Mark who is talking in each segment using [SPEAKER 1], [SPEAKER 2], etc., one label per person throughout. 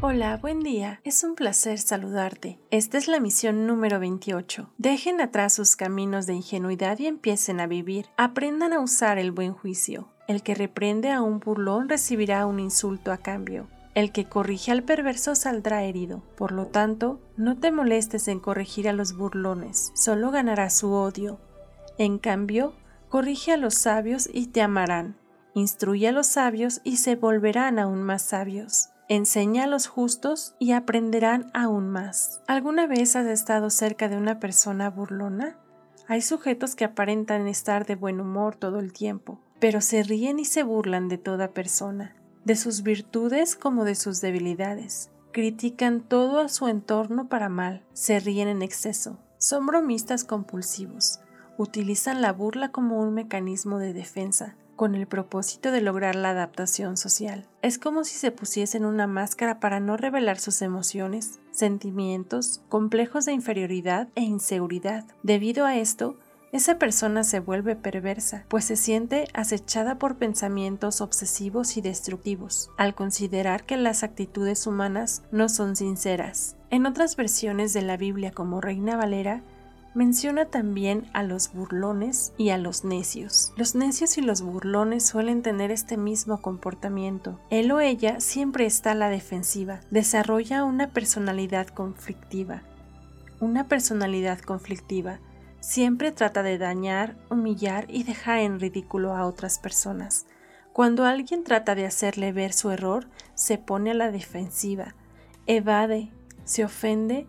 [SPEAKER 1] Hola, buen día. Es un placer saludarte. Esta es la misión número 28. Dejen atrás sus caminos de ingenuidad y empiecen a vivir. Aprendan a usar el buen juicio. El que reprende a un burlón recibirá un insulto a cambio. El que corrige al perverso saldrá herido. Por lo tanto, no te molestes en corregir a los burlones, solo ganará su odio. En cambio, corrige a los sabios y te amarán. Instruye a los sabios y se volverán aún más sabios. Enseña a los justos y aprenderán aún más. ¿Alguna vez has estado cerca de una persona burlona? Hay sujetos que aparentan estar de buen humor todo el tiempo, pero se ríen y se burlan de toda persona, de sus virtudes como de sus debilidades. Critican todo a su entorno para mal, se ríen en exceso, son bromistas compulsivos, utilizan la burla como un mecanismo de defensa, con el propósito de lograr la adaptación social. Es como si se pusiesen una máscara para no revelar sus emociones, sentimientos, complejos de inferioridad e inseguridad. Debido a esto, esa persona se vuelve perversa, pues se siente acechada por pensamientos obsesivos y destructivos, al considerar que las actitudes humanas no son sinceras. En otras versiones de la Biblia como Reina Valera, Menciona también a los burlones y a los necios. Los necios y los burlones suelen tener este mismo comportamiento. Él o ella siempre está a la defensiva, desarrolla una personalidad conflictiva. Una personalidad conflictiva siempre trata de dañar, humillar y dejar en ridículo a otras personas. Cuando alguien trata de hacerle ver su error, se pone a la defensiva, evade, se ofende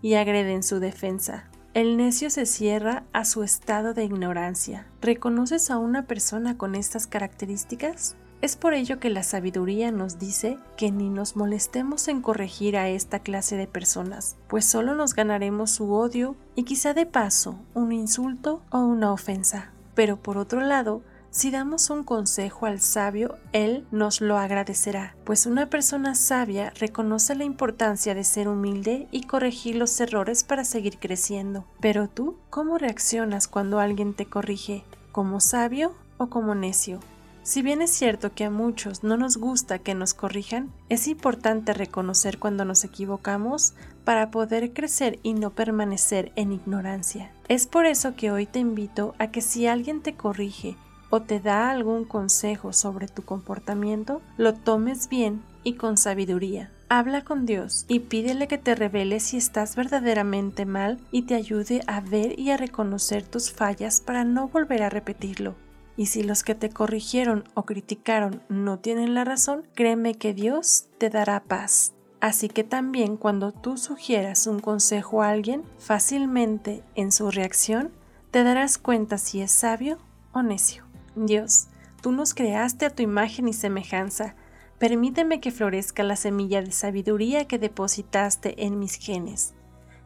[SPEAKER 1] y agrede en su defensa. El necio se cierra a su estado de ignorancia. ¿Reconoces a una persona con estas características? Es por ello que la sabiduría nos dice que ni nos molestemos en corregir a esta clase de personas, pues solo nos ganaremos su odio y quizá de paso un insulto o una ofensa. Pero por otro lado, si damos un consejo al sabio, él nos lo agradecerá, pues una persona sabia reconoce la importancia de ser humilde y corregir los errores para seguir creciendo. Pero tú, ¿cómo reaccionas cuando alguien te corrige? ¿Como sabio o como necio? Si bien es cierto que a muchos no nos gusta que nos corrijan, es importante reconocer cuando nos equivocamos para poder crecer y no permanecer en ignorancia. Es por eso que hoy te invito a que si alguien te corrige o te da algún consejo sobre tu comportamiento, lo tomes bien y con sabiduría. Habla con Dios y pídele que te revele si estás verdaderamente mal y te ayude a ver y a reconocer tus fallas para no volver a repetirlo. Y si los que te corrigieron o criticaron no tienen la razón, créeme que Dios te dará paz. Así que también cuando tú sugieras un consejo a alguien, fácilmente en su reacción te darás cuenta si es sabio o necio. Dios, tú nos creaste a tu imagen y semejanza. Permíteme que florezca la semilla de sabiduría que depositaste en mis genes.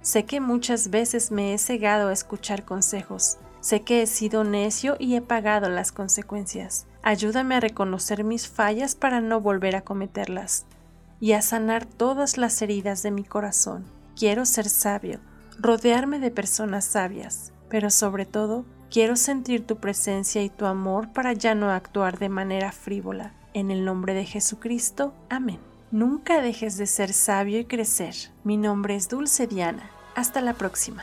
[SPEAKER 1] Sé que muchas veces me he cegado a escuchar consejos. Sé que he sido necio y he pagado las consecuencias. Ayúdame a reconocer mis fallas para no volver a cometerlas y a sanar todas las heridas de mi corazón. Quiero ser sabio, rodearme de personas sabias, pero sobre todo Quiero sentir tu presencia y tu amor para ya no actuar de manera frívola. En el nombre de Jesucristo. Amén. Nunca dejes de ser sabio y crecer. Mi nombre es Dulce Diana. Hasta la próxima.